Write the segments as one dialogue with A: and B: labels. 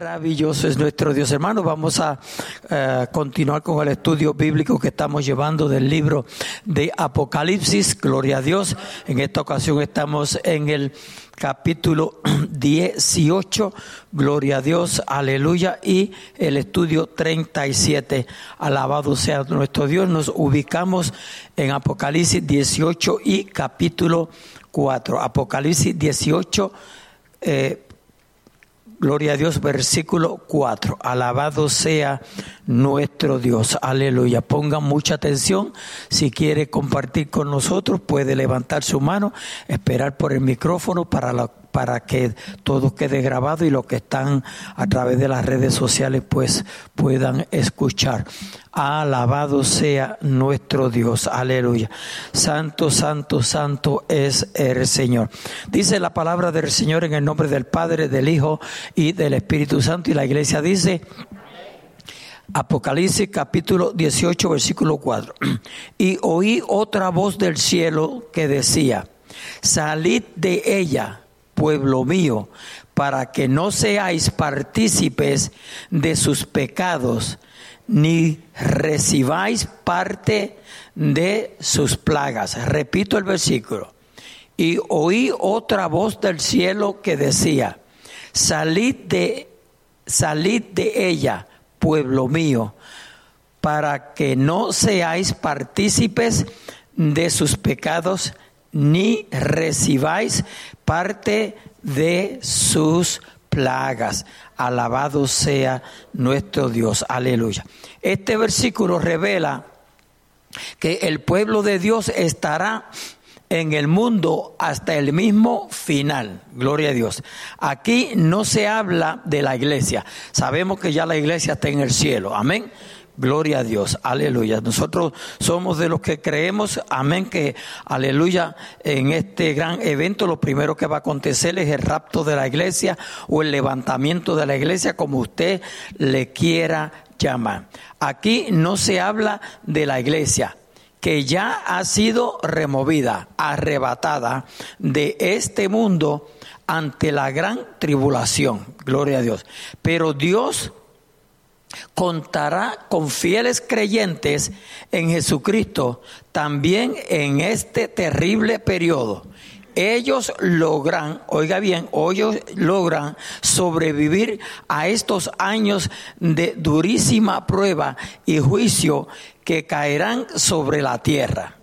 A: Maravilloso es nuestro Dios, hermano. Vamos a uh, continuar con el estudio bíblico que estamos llevando del libro de Apocalipsis. Gloria a Dios. En esta ocasión estamos en el capítulo 18. Gloria a Dios. Aleluya. Y el estudio 37. Alabado sea nuestro Dios. Nos ubicamos en Apocalipsis 18 y capítulo 4. Apocalipsis 18. Eh, Gloria a Dios, versículo 4. Alabado sea nuestro Dios. Aleluya. Pongan mucha atención. Si quiere compartir con nosotros, puede levantar su mano, esperar por el micrófono para para que todo quede grabado y los que están a través de las redes sociales pues puedan escuchar. Alabado sea nuestro Dios. Aleluya. Santo, santo, santo es el Señor. Dice la palabra del Señor en el nombre del Padre, del Hijo y del Espíritu Santo. Y la iglesia dice, Apocalipsis capítulo 18, versículo 4. Y oí otra voz del cielo que decía, salid de ella pueblo mío, para que no seáis partícipes de sus pecados, ni recibáis parte de sus plagas. Repito el versículo. Y oí otra voz del cielo que decía, salid de, salid de ella, pueblo mío, para que no seáis partícipes de sus pecados, ni recibáis parte de sus plagas. Alabado sea nuestro Dios. Aleluya. Este versículo revela que el pueblo de Dios estará en el mundo hasta el mismo final. Gloria a Dios. Aquí no se habla de la iglesia. Sabemos que ya la iglesia está en el cielo. Amén. Gloria a Dios, aleluya. Nosotros somos de los que creemos, amén, que aleluya, en este gran evento lo primero que va a acontecer es el rapto de la iglesia o el levantamiento de la iglesia, como usted le quiera llamar. Aquí no se habla de la iglesia, que ya ha sido removida, arrebatada de este mundo ante la gran tribulación. Gloria a Dios. Pero Dios contará con fieles creyentes en Jesucristo también en este terrible periodo. Ellos logran, oiga bien, ellos logran sobrevivir a estos años de durísima prueba y juicio que caerán sobre la tierra.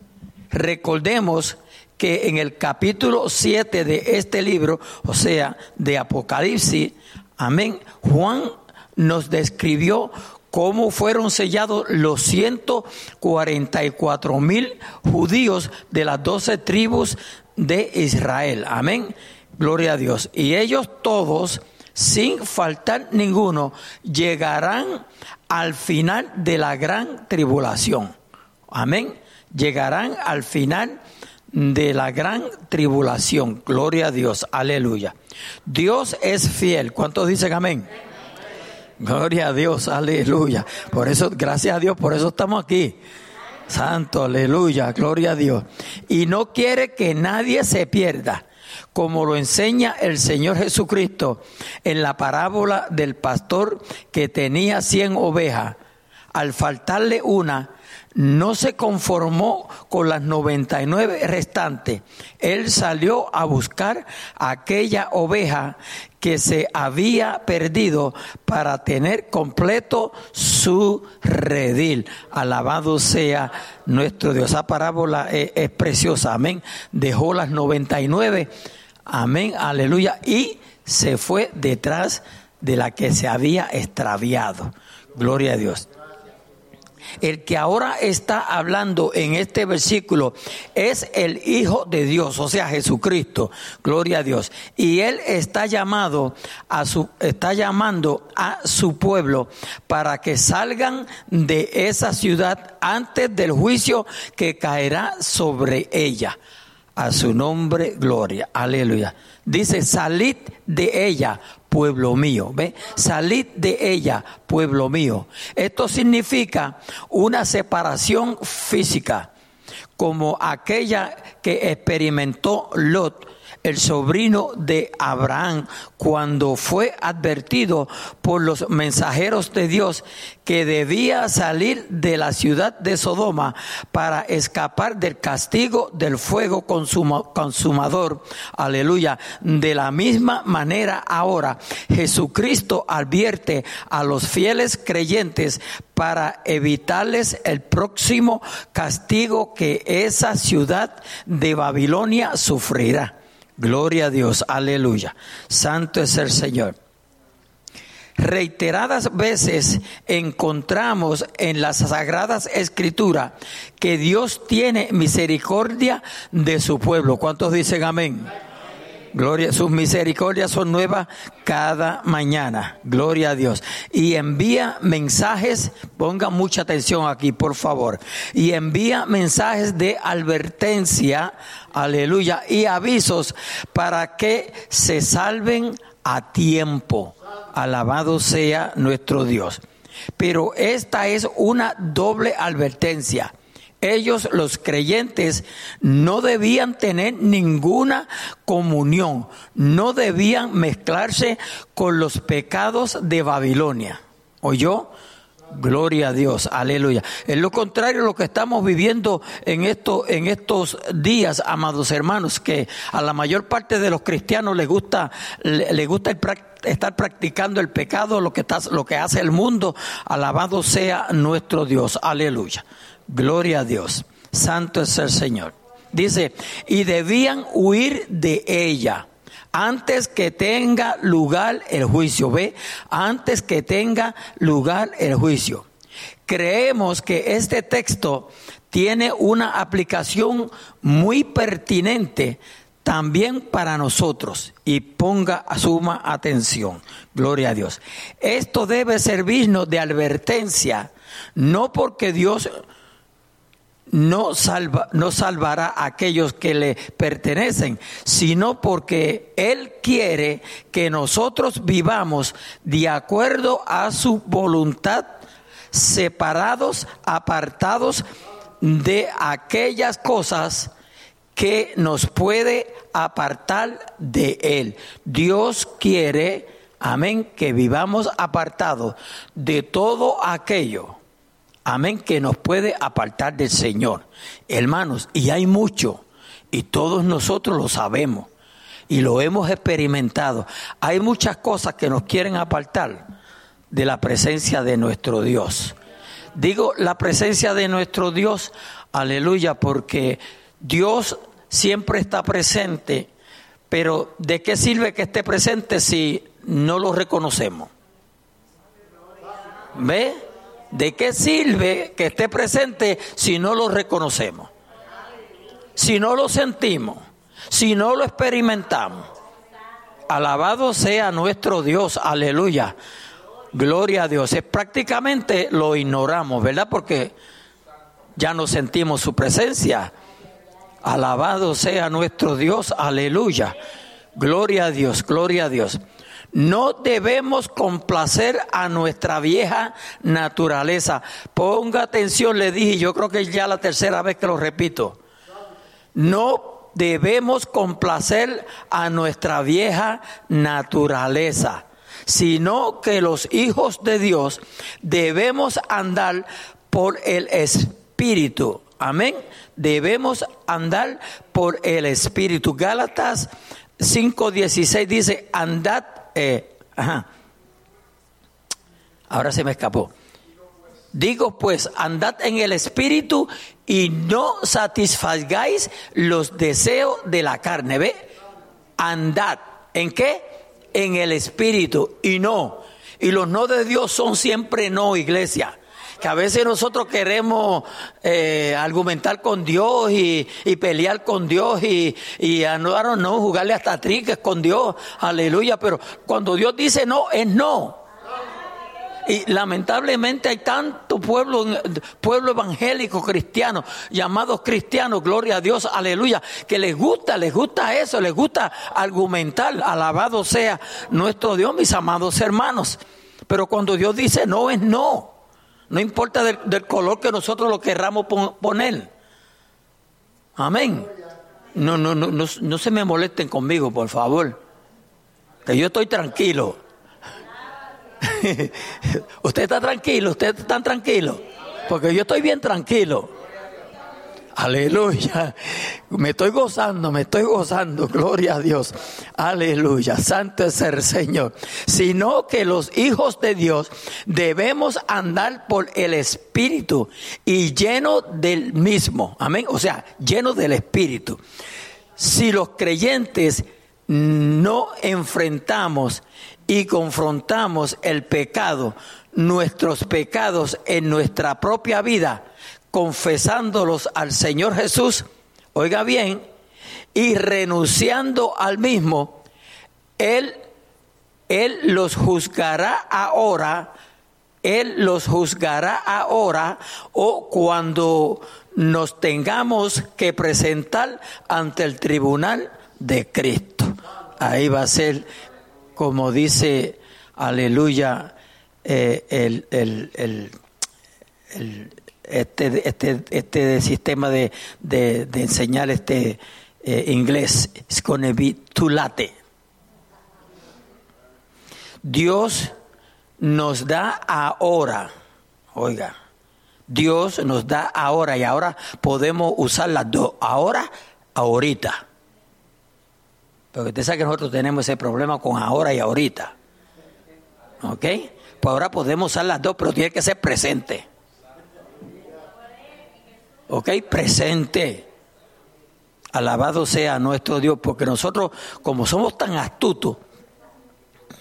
A: Recordemos que en el capítulo 7 de este libro, o sea, de Apocalipsis, amén, Juan nos describió cómo fueron sellados los 144 mil judíos de las doce tribus de Israel. Amén. Gloria a Dios. Y ellos todos, sin faltar ninguno, llegarán al final de la gran tribulación. Amén. Llegarán al final de la gran tribulación. Gloria a Dios. Aleluya. Dios es fiel. ¿Cuántos dicen amén? Gloria a Dios, aleluya. Por eso, gracias a Dios, por eso estamos aquí. Santo, aleluya, gloria a Dios. Y no quiere que nadie se pierda, como lo enseña el Señor Jesucristo en la parábola del pastor que tenía cien ovejas. Al faltarle una, no se conformó con las 99 restantes. Él salió a buscar aquella oveja que se había perdido para tener completo su redil. Alabado sea nuestro Dios. Esa parábola es, es preciosa. Amén. Dejó las 99. Amén. Aleluya. Y se fue detrás de la que se había extraviado. Gloria a Dios. El que ahora está hablando en este versículo es el Hijo de Dios, o sea, Jesucristo. Gloria a Dios. Y él está llamado a su está llamando a su pueblo para que salgan de esa ciudad antes del juicio que caerá sobre ella. A su nombre, gloria. Aleluya. Dice, salid de ella, pueblo mío. ¿Ve? Salid de ella, pueblo mío. Esto significa una separación física, como aquella que experimentó Lot el sobrino de Abraham, cuando fue advertido por los mensajeros de Dios que debía salir de la ciudad de Sodoma para escapar del castigo del fuego consumador. Aleluya. De la misma manera ahora Jesucristo advierte a los fieles creyentes para evitarles el próximo castigo que esa ciudad de Babilonia sufrirá. Gloria a Dios, aleluya. Santo es el Señor reiteradas veces encontramos en las sagradas escrituras que Dios tiene misericordia de su pueblo. ¿Cuántos dicen amén? Gloria, sus misericordias son nuevas cada mañana. Gloria a Dios. Y envía mensajes, pongan mucha atención aquí, por favor. Y envía mensajes de advertencia, aleluya, y avisos para que se salven a tiempo. Alabado sea nuestro Dios. Pero esta es una doble advertencia. Ellos, los creyentes, no debían tener ninguna comunión, no debían mezclarse con los pecados de Babilonia. ¿Oyó? Gloria a Dios, aleluya. Es lo contrario a lo que estamos viviendo en, esto, en estos días, amados hermanos, que a la mayor parte de los cristianos les gusta, les gusta estar practicando el pecado, lo que, está, lo que hace el mundo. Alabado sea nuestro Dios, aleluya. Gloria a Dios. Santo es el Señor. Dice, y debían huir de ella antes que tenga lugar el juicio. Ve, antes que tenga lugar el juicio. Creemos que este texto tiene una aplicación muy pertinente también para nosotros y ponga suma atención. Gloria a Dios. Esto debe servirnos de advertencia, no porque Dios no, salva, no salvará a aquellos que le pertenecen, sino porque Él quiere que nosotros vivamos de acuerdo a su voluntad, separados, apartados de aquellas cosas que nos puede apartar de Él. Dios quiere, amén, que vivamos apartados de todo aquello amén, que nos puede apartar del Señor. Hermanos, y hay mucho, y todos nosotros lo sabemos, y lo hemos experimentado. Hay muchas cosas que nos quieren apartar de la presencia de nuestro Dios. Digo la presencia de nuestro Dios, aleluya, porque Dios siempre está presente, pero ¿de qué sirve que esté presente si no lo reconocemos? ¿Ve? ¿De qué sirve que esté presente si no lo reconocemos? Si no lo sentimos, si no lo experimentamos. Alabado sea nuestro Dios, aleluya. Gloria a Dios. Es prácticamente lo ignoramos, ¿verdad? Porque ya no sentimos su presencia. Alabado sea nuestro Dios, aleluya. Gloria a Dios, gloria a Dios. No debemos complacer a nuestra vieja naturaleza. Ponga atención, le dije, yo creo que es ya la tercera vez que lo repito. No debemos complacer a nuestra vieja naturaleza, sino que los hijos de Dios debemos andar por el Espíritu. Amén. Debemos andar por el Espíritu. Gálatas 5:16 dice, andad eh, Ahora se me escapó. Digo pues, andad en el espíritu y no satisfagáis los deseos de la carne. ¿Ve? Andad. ¿En qué? En el espíritu y no. Y los no de Dios son siempre no, iglesia que a veces nosotros queremos eh, argumentar con Dios y, pelear con Dios y, y no, no, jugarle hasta triques con Dios, aleluya, pero cuando Dios dice no, es no. Y lamentablemente hay tanto pueblo, pueblo evangélico cristiano, llamados cristianos, gloria a Dios, aleluya, que les gusta, les gusta eso, les gusta argumentar, alabado sea nuestro Dios, mis amados hermanos. Pero cuando Dios dice no, es no. No importa del, color que nosotros lo querramos poner. Amén. No, no, no, no, no se me molesten conmigo, por favor. Que yo estoy tranquilo. usted está tranquilo, usted está tranquilo. Porque yo estoy bien tranquilo. Aleluya. Me estoy gozando, me estoy gozando. Gloria a Dios. Aleluya. Santo es el Señor. Sino que los hijos de Dios debemos andar por el Espíritu y lleno del mismo. Amén. O sea, lleno del Espíritu. Si los creyentes no enfrentamos y confrontamos el pecado, nuestros pecados en nuestra propia vida, confesándolos al Señor Jesús, oiga bien, y renunciando al mismo, Él, Él los juzgará ahora, Él los juzgará ahora o cuando nos tengamos que presentar ante el tribunal de Cristo. Ahí va a ser, como dice, aleluya, eh, el, el, el este, este, este sistema de, de, enseñar este eh, inglés. es con tulate. Dios nos da ahora, oiga, Dios nos da ahora y ahora podemos usar las dos, ahora, ahorita. Porque usted sabe que nosotros tenemos ese problema con ahora y ahorita. ¿Ok? Pues ahora podemos usar las dos, pero tiene que ser presente. ¿Ok? Presente. Alabado sea nuestro Dios, porque nosotros, como somos tan astutos,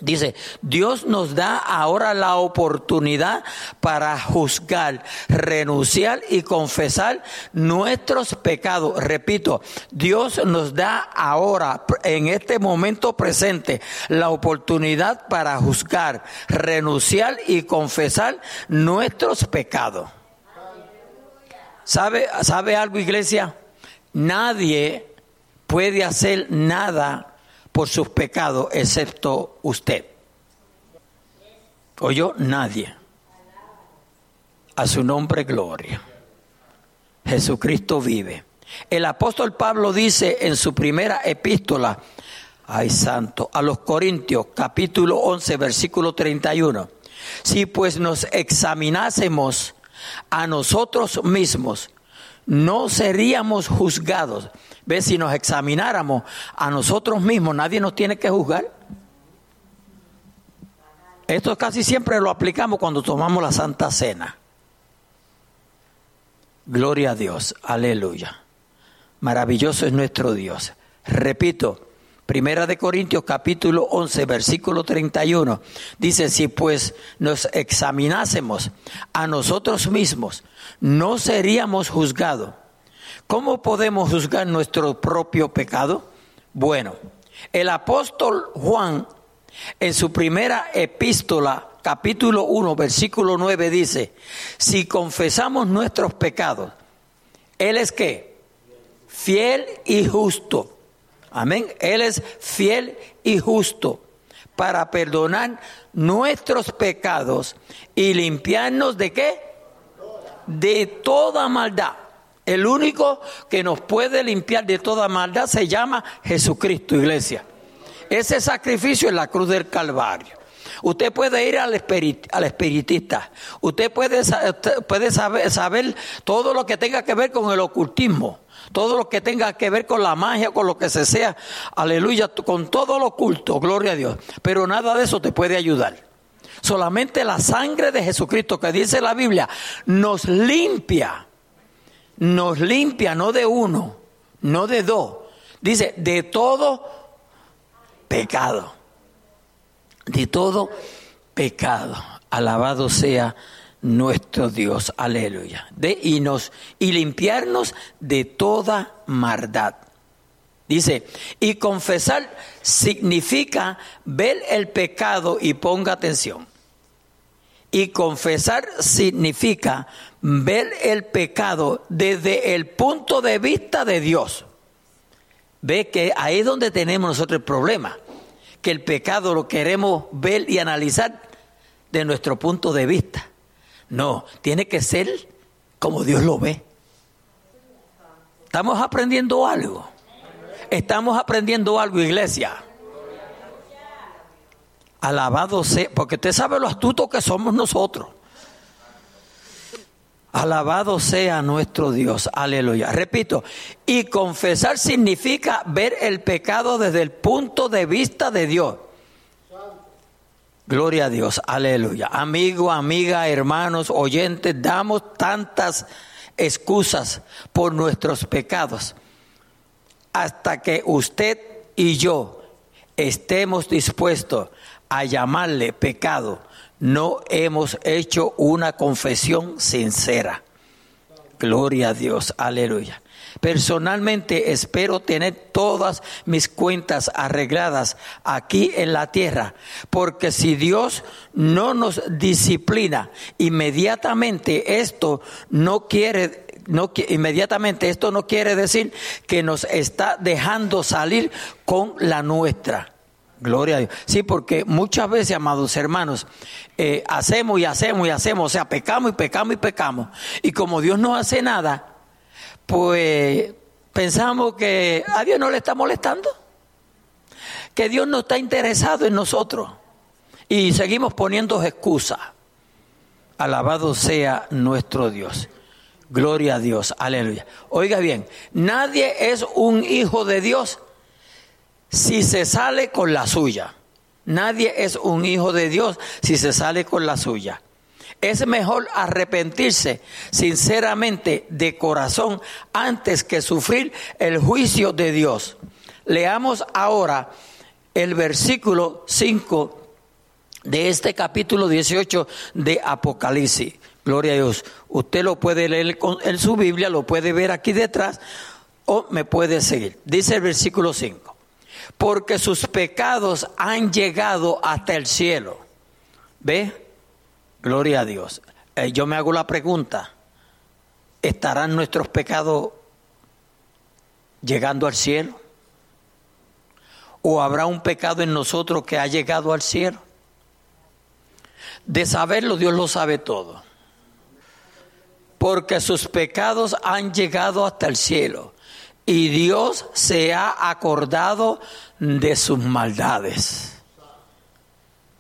A: Dice, Dios nos da ahora la oportunidad para juzgar, renunciar y confesar nuestros pecados. Repito, Dios nos da ahora, en este momento presente, la oportunidad para juzgar, renunciar y confesar nuestros pecados. ¿Sabe, ¿Sabe algo, iglesia? Nadie puede hacer nada por sus pecados excepto usted. ¿O yo? Nadie. A su nombre, gloria. Jesucristo vive. El apóstol Pablo dice en su primera epístola, ay santo, a los Corintios, capítulo 11, versículo 31, si pues nos examinásemos a nosotros mismos, no seríamos juzgados. ¿Ves? Si nos examináramos a nosotros mismos, nadie nos tiene que juzgar. Esto casi siempre lo aplicamos cuando tomamos la Santa Cena. Gloria a Dios, aleluya. Maravilloso es nuestro Dios. Repito, Primera de Corintios capítulo 11 versículo 31 dice, si pues nos examinásemos a nosotros mismos, no seríamos juzgados. ¿Cómo podemos juzgar nuestro propio pecado? Bueno, el apóstol Juan en su primera epístola capítulo 1 versículo 9 dice, si confesamos nuestros pecados, Él es que fiel y justo Amén. Él es fiel y justo para perdonar nuestros pecados y limpiarnos de qué? De toda maldad. El único que nos puede limpiar de toda maldad se llama Jesucristo, iglesia. Ese sacrificio es la cruz del Calvario. Usted puede ir al, espiritista. Usted puede, puede saber, saber todo lo que tenga que ver con el ocultismo todo lo que tenga que ver con la magia, con lo que se sea, aleluya, con todo lo oculto, gloria a Dios. Pero nada de eso te puede ayudar. Solamente la sangre de Jesucristo que dice la Biblia nos limpia, nos limpia no de uno, no de dos, dice de todo pecado, de todo pecado. Alabado sea nuestro Dios, aleluya, de, y, nos, y limpiarnos de toda maldad. Dice, y confesar significa ver el pecado y ponga atención. Y confesar significa ver el pecado desde el punto de vista de Dios. Ve que ahí es donde tenemos nosotros el problema, que el pecado lo queremos ver y analizar de nuestro punto de vista. No, tiene que ser como Dios lo ve. Estamos aprendiendo algo. Estamos aprendiendo algo, iglesia. Alabado sea, porque usted sabe lo astuto que somos nosotros. Alabado sea nuestro Dios, aleluya. Repito, y confesar significa ver el pecado desde el punto de vista de Dios. Gloria a Dios, aleluya. Amigo, amiga, hermanos, oyentes, damos tantas excusas por nuestros pecados hasta que usted y yo estemos dispuestos a llamarle pecado no hemos hecho una confesión sincera. Gloria a Dios, aleluya. Personalmente espero tener todas mis cuentas arregladas aquí en la tierra, porque si Dios no nos disciplina inmediatamente, esto no quiere no, inmediatamente esto no quiere decir que nos está dejando salir con la nuestra. Gloria a Dios. Sí, porque muchas veces, amados hermanos, eh, hacemos y hacemos y hacemos, o sea, pecamos y pecamos y pecamos. Y como Dios no hace nada, pues pensamos que a Dios no le está molestando, que Dios no está interesado en nosotros. Y seguimos poniendo excusas. Alabado sea nuestro Dios. Gloria a Dios. Aleluya. Oiga bien, nadie es un hijo de Dios si se sale con la suya. Nadie es un hijo de Dios si se sale con la suya. Es mejor arrepentirse sinceramente de corazón antes que sufrir el juicio de Dios. Leamos ahora el versículo 5 de este capítulo 18 de Apocalipsis. Gloria a Dios. Usted lo puede leer en su Biblia, lo puede ver aquí detrás o me puede seguir. Dice el versículo 5 porque sus pecados han llegado hasta el cielo. ¿Ve? Gloria a Dios. Eh, yo me hago la pregunta, ¿estarán nuestros pecados llegando al cielo? ¿O habrá un pecado en nosotros que ha llegado al cielo? De saberlo, Dios lo sabe todo. Porque sus pecados han llegado hasta el cielo y Dios se ha acordado de sus maldades.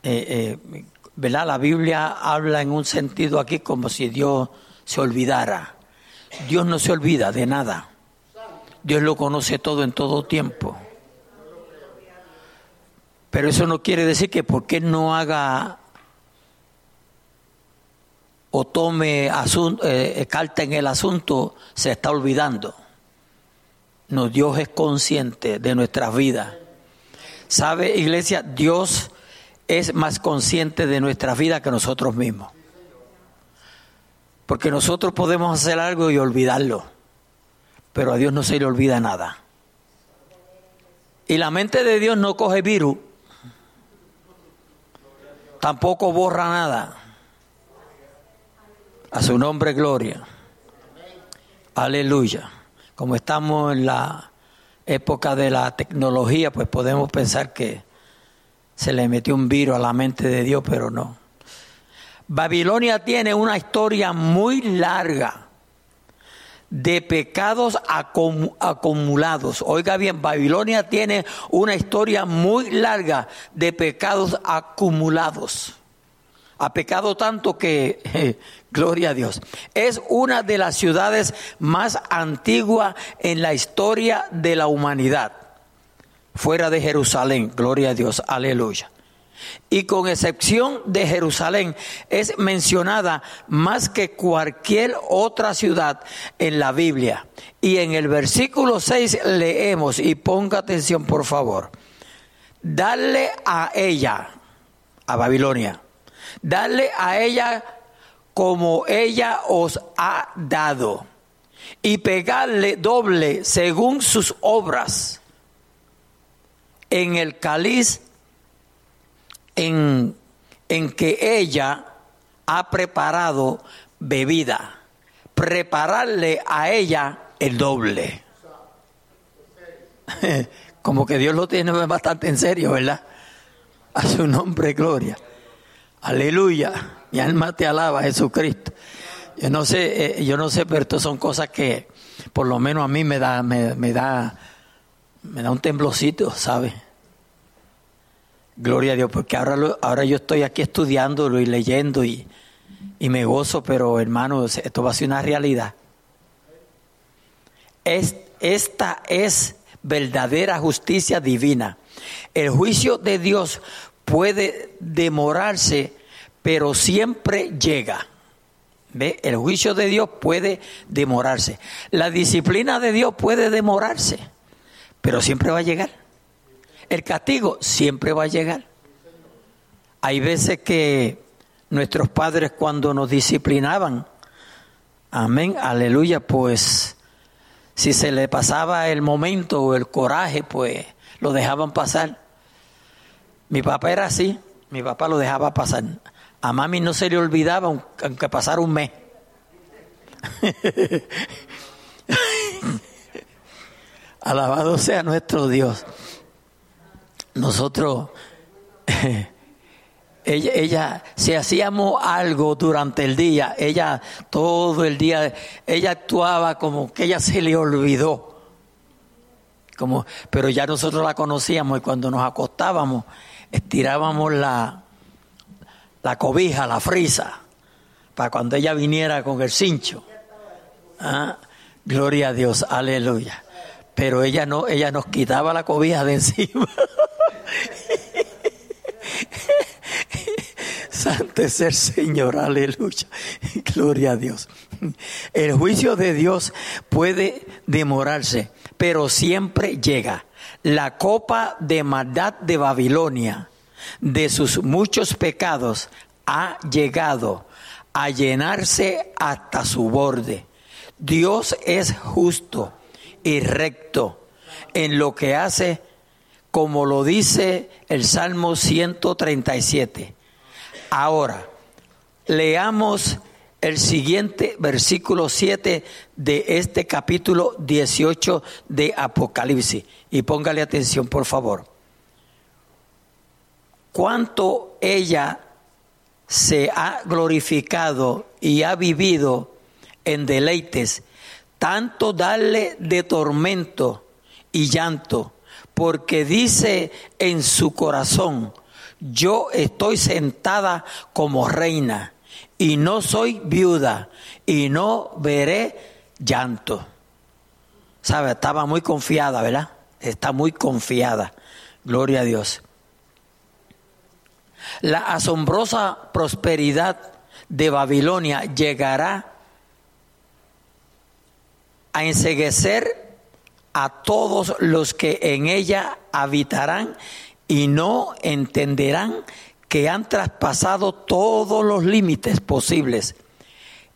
A: Eh, eh, ¿Verdad? La Biblia habla en un sentido aquí como si Dios se olvidara. Dios no se olvida de nada. Dios lo conoce todo en todo tiempo. Pero eso no quiere decir que porque no haga o tome eh, carta en el asunto, se está olvidando. No, Dios es consciente de nuestras vidas. ¿Sabe, iglesia? Dios es más consciente de nuestras vidas que nosotros mismos. Porque nosotros podemos hacer algo y olvidarlo, pero a Dios no se le olvida nada. Y la mente de Dios no coge virus, tampoco borra nada. A su nombre, gloria. Aleluya como estamos en la época de la tecnología, pues podemos pensar que se le metió un virus a la mente de Dios, pero no. Babilonia tiene una historia muy larga de pecados acumulados. Oiga bien, Babilonia tiene una historia muy larga de pecados acumulados. Ha pecado tanto que, gloria a Dios, es una de las ciudades más antiguas en la historia de la humanidad, fuera de Jerusalén, gloria a Dios, aleluya. Y con excepción de Jerusalén, es mencionada más que cualquier otra ciudad en la Biblia. Y en el versículo 6 leemos, y ponga atención por favor, darle a ella, a Babilonia, Darle a ella como ella os ha dado y pegarle doble según sus obras en el cáliz en, en que ella ha preparado bebida. Prepararle a ella el doble. Como que Dios lo tiene bastante en serio, ¿verdad? A su nombre, gloria. Aleluya. Mi alma te alaba, Jesucristo. Yo no sé, eh, yo no sé, pero esto son cosas que por lo menos a mí me da, me, da, me da un temblocito, ¿sabe? Gloria a Dios, porque ahora, lo- ahora yo estoy aquí estudiándolo y leyendo y, y me gozo, pero hermanos, esto va a ser una realidad. Es- esta es verdadera justicia divina. El juicio de Dios puede demorarse, pero siempre llega. ¿Ve? El juicio de Dios puede demorarse. La disciplina de Dios puede demorarse, pero siempre va a llegar. El castigo siempre va a llegar. Hay veces que nuestros padres cuando nos disciplinaban, amén, aleluya, pues si se le pasaba el momento o el coraje, pues lo dejaban pasar. Mi papá era así, mi papá lo dejaba pasar. A mami no se le olvidaba aunque- pasara un mes. Alabado sea nuestro Dios. Nosotros, ella, ella, si hacíamos algo durante el día, ella todo el día, ella actuaba como que ella se le olvidó. Como, pero ya nosotros la conocíamos y cuando nos acostábamos, estirábamos la, la cobija, la frisa, para cuando ella viniera con el cincho. Ah, gloria a Dios, aleluya. Pero ella no, ella nos quitaba la cobija de encima. Santo es el Señor, aleluya. Gloria a Dios. El juicio de Dios puede demorarse, pero siempre llega. La copa de maldad de Babilonia, de sus muchos pecados, ha llegado a llenarse hasta su borde. Dios es justo y recto en lo que hace, como lo dice el Salmo 137. Ahora, leamos el siguiente versículo 7 de este capítulo 18 de Apocalipsis. Y póngale atención, por favor. Cuánto ella se ha glorificado y ha vivido en deleites, tanto darle de tormento y llanto, porque dice en su corazón, yo estoy sentada como reina y no soy viuda y no veré llanto. ¿Sabe? Estaba muy confiada, ¿verdad? Está muy confiada. Gloria a Dios. La asombrosa prosperidad de Babilonia llegará a enseguecer a todos los que en ella habitarán y no entenderán que han traspasado todos los límites posibles.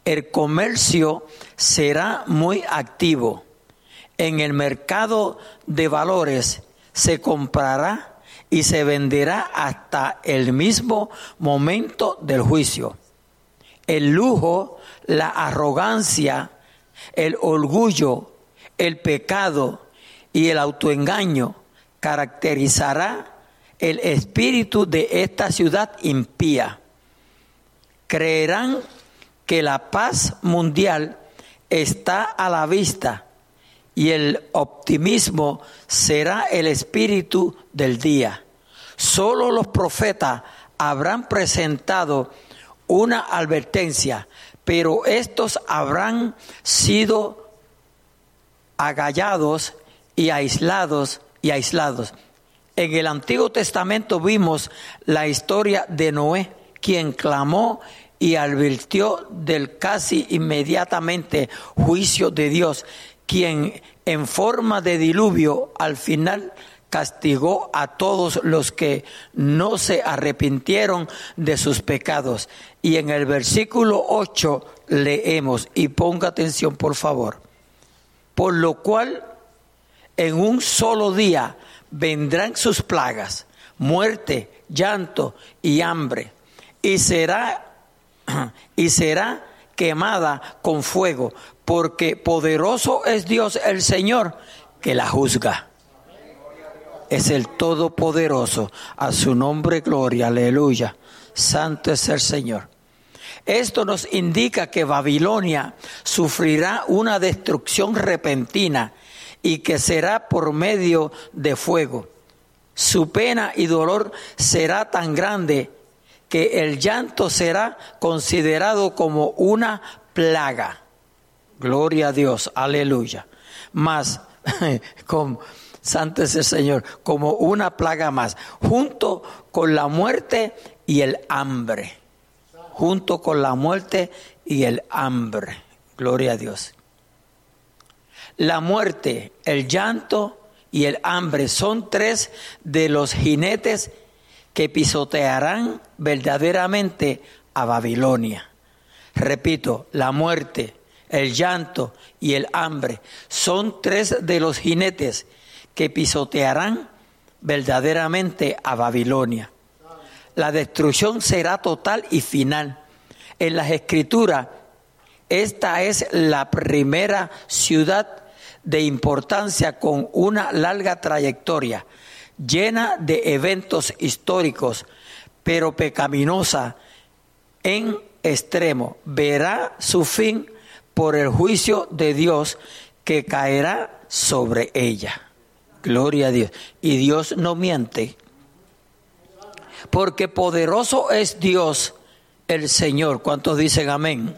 A: El comercio será muy activo. En el mercado de valores se comprará y se venderá hasta el mismo momento del juicio. El lujo, la arrogancia, el orgullo, el pecado y el autoengaño caracterizará el espíritu de esta ciudad impía. Creerán que la paz mundial está a la vista y el optimismo será el espíritu del día. Solo los profetas habrán presentado una advertencia, pero estos habrán sido agallados y aislados y aislados. En el Antiguo Testamento vimos la historia de Noé, quien clamó y advirtió del casi inmediatamente juicio de Dios, quien en forma de diluvio al final castigó a todos los que no se arrepintieron de sus pecados. Y en el versículo 8 leemos, y ponga atención por favor, por lo cual en un solo día vendrán sus plagas, muerte, llanto y hambre, y será y será quemada con fuego, porque poderoso es Dios el Señor que la juzga. Es el Todopoderoso, a su nombre gloria, aleluya. Santo es el Señor. Esto nos indica que Babilonia sufrirá una destrucción repentina y que será por medio de fuego. Su pena y dolor será tan grande que el llanto será considerado como una plaga. Gloria a Dios, aleluya. Más, con, santo es el Señor, como una plaga más, junto con la muerte y el hambre. Junto con la muerte y el hambre. Gloria a Dios. La muerte, el llanto y el hambre son tres de los jinetes que pisotearán verdaderamente a Babilonia. Repito, la muerte, el llanto y el hambre son tres de los jinetes que pisotearán verdaderamente a Babilonia. La destrucción será total y final. En las escrituras, esta es la primera ciudad de importancia con una larga trayectoria, llena de eventos históricos, pero pecaminosa en extremo. Verá su fin por el juicio de Dios que caerá sobre ella. Gloria a Dios. Y Dios no miente, porque poderoso es Dios el Señor. ¿Cuántos dicen amén?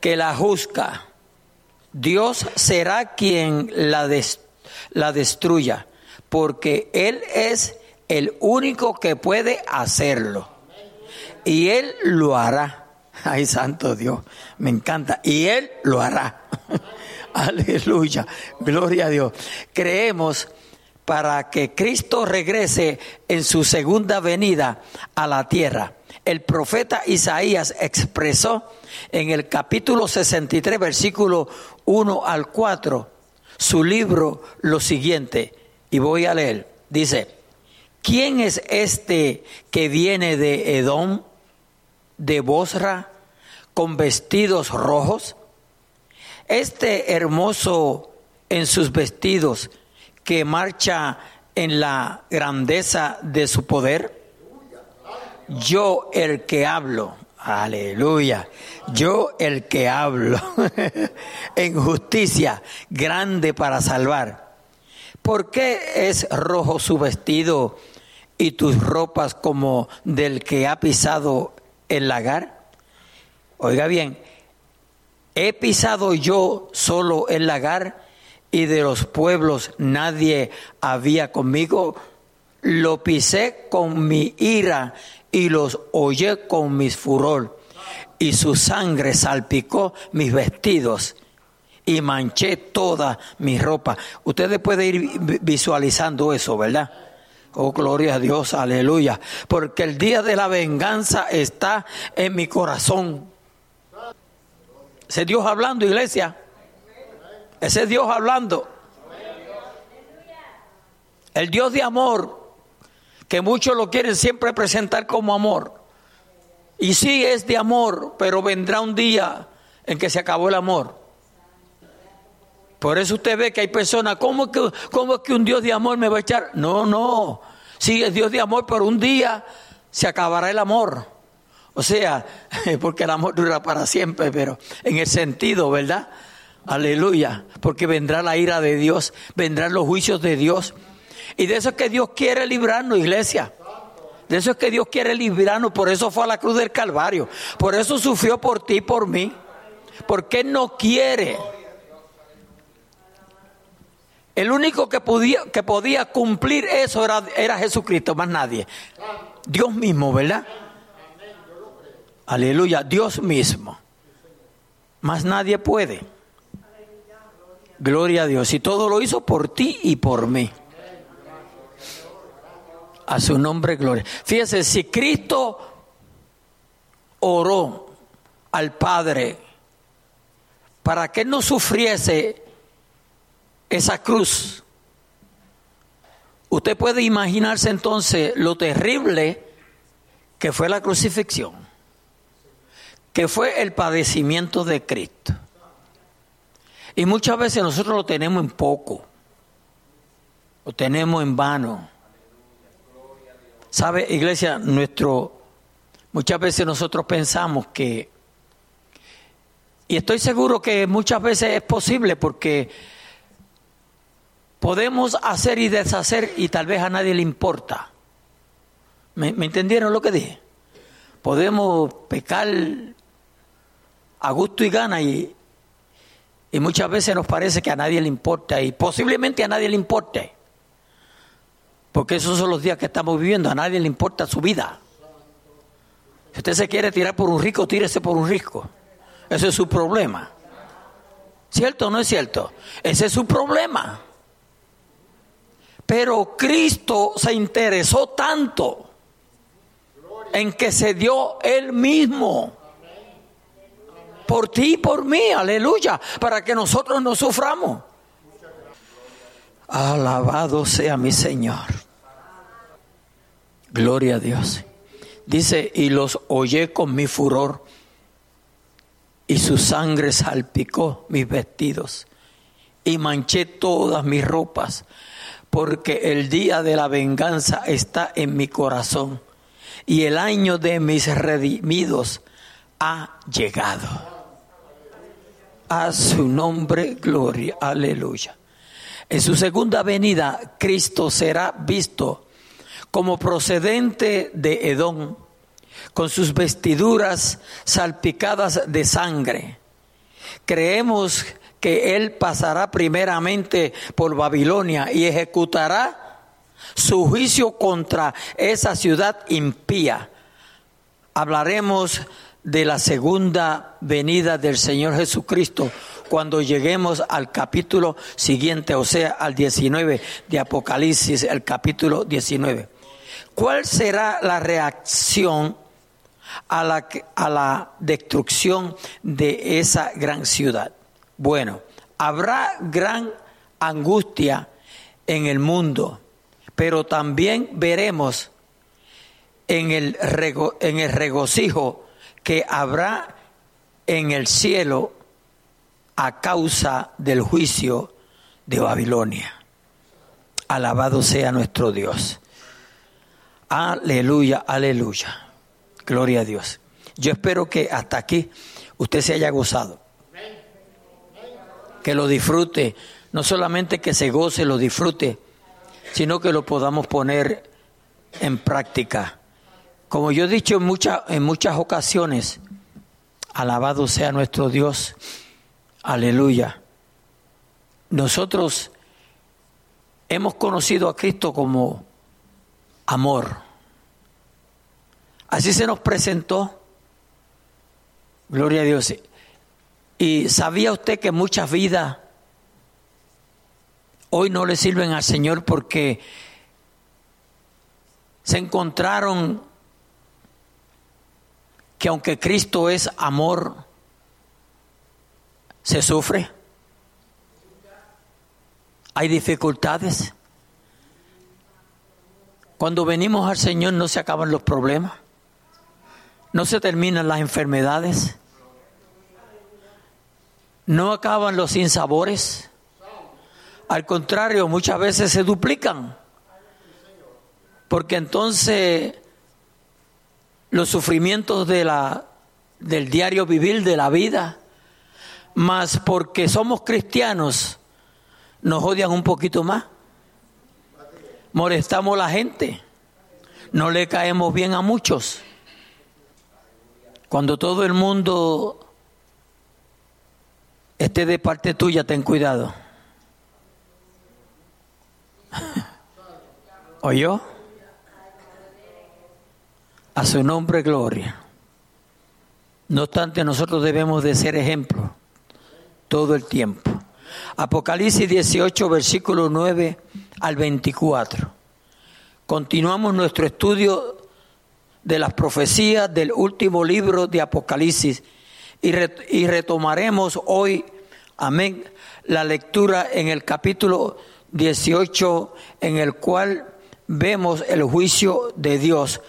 A: Que la juzga Dios será quien la, la destruya, porque Él es el único que puede hacerlo. Y Él lo hará. Ay, santo Dios, me encanta. Y Él lo hará. Aleluya, gloria a Dios. Creemos para que Cristo regrese en su segunda venida a la tierra. El profeta Isaías expresó en el capítulo 63, versículo 1 al 4, su libro lo siguiente, y voy a leer. Dice, ¿quién es este que viene de Edom, de Bosra, con vestidos rojos? Este hermoso en sus vestidos, que marcha en la grandeza de su poder. Yo el que hablo, Aleluya. Yo el que hablo en justicia, grande para salvar. ¿Por qué es rojo su vestido y tus ropas como del que ha pisado el lagar? Oiga bien, he pisado yo solo el lagar y de los pueblos nadie había conmigo. Lo pisé con mi ira y los hollé con mis furor, y su sangre salpicó mis vestidos y manché toda mi ropa. Ustedes pueden ir visualizando eso, ¿verdad? Oh, gloria a Dios, aleluya. Porque el día de la venganza está en mi corazón. Ese Dios hablando, iglesia. Ese Dios hablando. El Dios de amor que muchos lo quieren siempre presentar como amor. Y sí es de amor, pero vendrá un día en que se acabó el amor. Por eso usted ve que hay personas, ¿cómo, que, ¿cómo es que un Dios de amor me va a echar? No, no, sí es Dios de amor, pero un día se acabará el amor. O sea, porque el amor dura para siempre, pero en el sentido, ¿verdad? Aleluya, porque vendrá la ira de Dios, vendrán los juicios de Dios. Y de eso es que Dios quiere librarnos, iglesia. De eso es que Dios quiere librarnos. Por eso fue a la cruz del Calvario. Por eso sufrió por ti y por mí. Porque Él no quiere. El único que podía, cumplir eso era, era Jesucristo, más nadie. Dios mismo, ¿verdad? Aleluya, Dios mismo. Más nadie puede. Gloria a Dios. Y todo lo hizo por ti y por mí. A su nombre, gloria. Fíjese, si Cristo oró al Padre para que no sufriese esa cruz, usted puede imaginarse entonces lo terrible que fue la crucifixión, que fue el padecimiento de Cristo. Y muchas veces nosotros lo tenemos en poco, lo tenemos en vano. Sabe, iglesia, nuestro muchas veces nosotros pensamos que y estoy seguro que muchas veces es posible porque Podemos hacer y deshacer y tal vez a nadie le importa. ¿Me, entendieron lo que dije? Podemos pecar a gusto y gana y, y muchas veces nos parece que a nadie le importa y posiblemente a nadie le importe. Porque esos son los días que estamos viviendo, a nadie le importa su vida. Si usted se quiere tirar por un rico, tírese por un rico. Ese es su problema. ¿Cierto o no es cierto? Ese es su problema. Pero Cristo se interesó tanto en que se dio Él mismo por ti y por mí, aleluya, para que nosotros no suframos. Alabado sea mi Señor. Gloria a Dios. Dice, y los oye con mi furor, y su sangre salpicó mis vestidos, y manché todas mis ropas, porque el día de la venganza está en mi corazón, y el año de mis redimidos ha llegado. A su nombre, gloria, aleluya. En su segunda venida, Cristo será visto como procedente de Edom, con sus vestiduras salpicadas de sangre. Creemos que él pasará primeramente por Babilonia y ejecutará su juicio contra esa ciudad impía. Hablaremos de la segunda venida del Señor Jesucristo cuando lleguemos al capítulo siguiente, o sea, al 19 de Apocalipsis, el capítulo 19. ¿Cuál será la reacción a la, a la destrucción de esa gran ciudad? Bueno, habrá gran angustia en el mundo, pero también veremos en el, en el regocijo que habrá en el cielo a causa del juicio de Babilonia. Alabado sea nuestro Dios. Aleluya, aleluya. Gloria a Dios. Yo espero que hasta aquí usted se haya gozado. Que lo disfrute. No solamente que se goce, lo disfrute, sino que lo podamos poner en práctica. Como yo he dicho en, en muchas ocasiones, alabado sea nuestro Dios. Aleluya. Nosotros hemos conocido a Cristo como amor. Así se nos presentó. Gloria a Dios. Y sabía usted que muchas vidas hoy no le sirven al Señor porque se encontraron que aunque Cristo es amor, se sufre. Hay dificultades. Cuando venimos al Señor no se acaban los problemas, no se terminan las enfermedades, no acaban los sinsabores. Al contrario, muchas veces se duplican. Porque entonces los sufrimientos de la, del diario vivir de la vida, más porque somos cristianos, nos odian un poquito más molestamos a la gente, no le caemos bien a muchos. Cuando todo el mundo esté de parte tuya, ten cuidado. ¿Oyó? A su nombre, gloria. No obstante, nosotros debemos de ser ejemplo todo el tiempo. Apocalipsis 18, versículo 9 al 24. Continuamos nuestro estudio de las profecías del último libro de Apocalipsis y, retomaremos hoy, amén, la lectura en el capítulo 18 en el cual vemos el juicio de Dios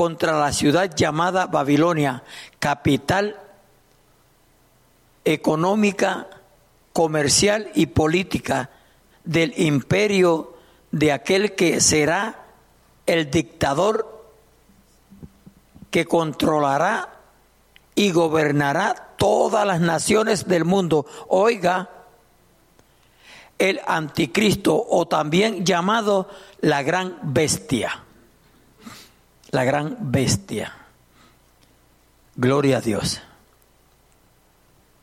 A: contra la ciudad llamada Babilonia, capital económica, comercial y política del imperio de aquel que será el dictador que controlará y gobernará todas las naciones del mundo. Oiga, el anticristo o también llamado la gran bestia. La gran bestia. Gloria a Dios.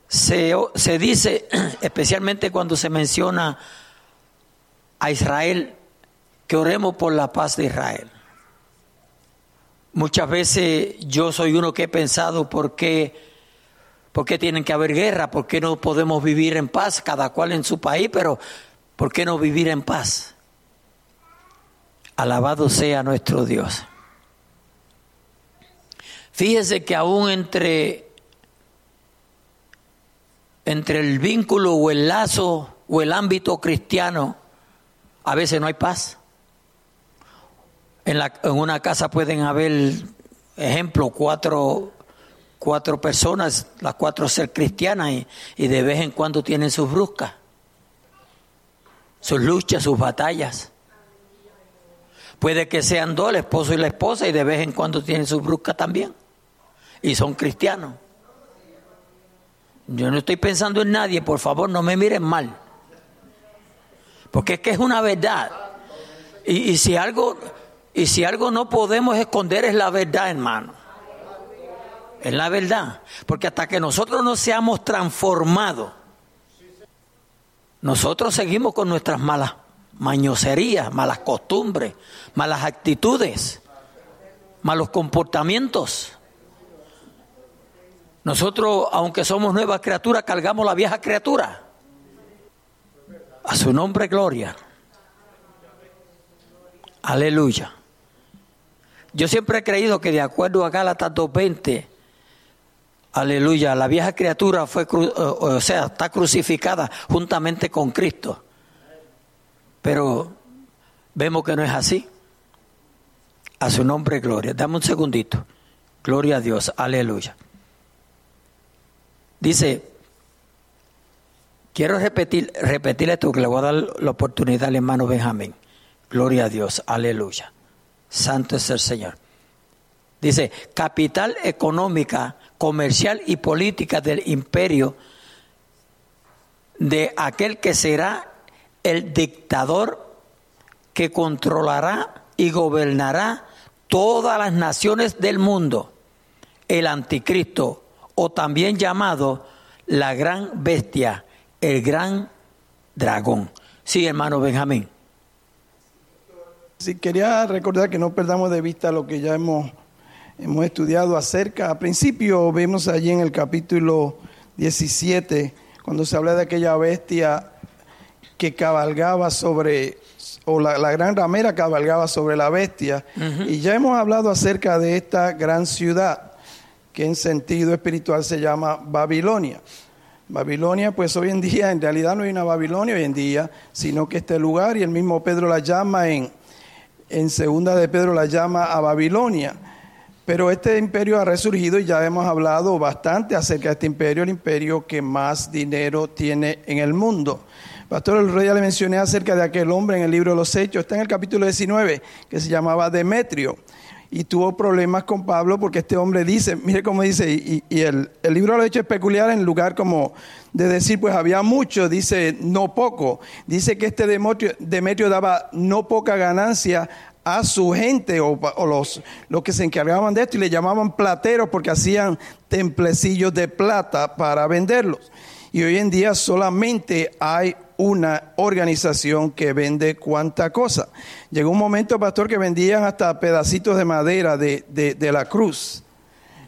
A: Se, se dice, especialmente cuando se menciona a Israel, que oremos por la paz de Israel. Muchas veces yo soy uno que he pensado por qué, por qué tienen que haber guerra, por qué no podemos vivir en paz, cada cual en su país, pero ¿por qué no vivir en paz? Alabado sea nuestro Dios. Fíjese que aún entre, entre el vínculo o el lazo o el ámbito cristiano, a veces no hay paz. En, la, en una casa pueden haber, ejemplo, cuatro, cuatro personas, las cuatro ser cristianas, y, y de vez en cuando tienen sus bruscas, sus luchas, sus batallas. Puede que sean dos, el esposo y la esposa, y de vez en cuando tienen sus bruscas también. Y son cristianos. Yo no estoy pensando en nadie, por favor, no me miren mal. Porque es que es una verdad. Y, y si algo, y si algo no podemos esconder es la verdad, hermano. Es la verdad. Porque hasta que nosotros no seamos transformados, nosotros seguimos con nuestras malas mañoserías, malas costumbres, malas actitudes, malos comportamientos. Nosotros, aunque somos nuevas criaturas, cargamos la vieja criatura. A su nombre, gloria. Aleluya. Yo siempre he creído que de acuerdo a Gálatas 2.20, aleluya, la vieja criatura fue, o sea, está crucificada juntamente con Cristo. Pero vemos que no es así. A su nombre, gloria. Dame un segundito. Gloria a Dios, aleluya. Dice, quiero repetir, repetir esto que le voy a dar la oportunidad al hermano Benjamín. Gloria a Dios, aleluya. Santo es el Señor. Dice, capital económica, comercial y política del imperio de aquel que será el dictador que controlará y gobernará todas las naciones del mundo, el anticristo, o también llamado la gran bestia, el gran dragón. Sí, hermano Benjamín.
B: Sí, quería recordar que no perdamos de vista lo que ya hemos, hemos estudiado acerca. A principio vemos allí en el capítulo 17, cuando se habla de aquella bestia que cabalgaba sobre, o la, gran ramera cabalgaba sobre la bestia. Y ya hemos hablado acerca de esta gran ciudad, que en sentido espiritual se llama Babilonia. Babilonia, pues hoy en día, en realidad no hay una Babilonia hoy en día, sino que este lugar, y el mismo Pedro la llama en en segunda de Pedro la llama a Babilonia. Pero este imperio ha resurgido y ya hemos hablado bastante acerca de este imperio, el imperio que más dinero tiene en el mundo. Pastor, el rey ya le mencioné acerca de aquel hombre en el libro de los Hechos, está en el capítulo 19, que se llamaba Demetrio. Y tuvo problemas con Pablo porque este hombre dice, mire cómo dice, y, el, el, libro de los Hechos es peculiar en lugar como de decir, pues había mucho, dice no poco. Dice que este Demetrio, Demetrio daba no poca ganancia a su gente o, los, los que se encargaban de esto y le llamaban plateros porque hacían templecillos de plata para venderlos. Y hoy en día solamente hay una organización que vende cuanta cosa. Llegó un momento, pastor, que vendían hasta pedacitos de madera de, de, de la cruz.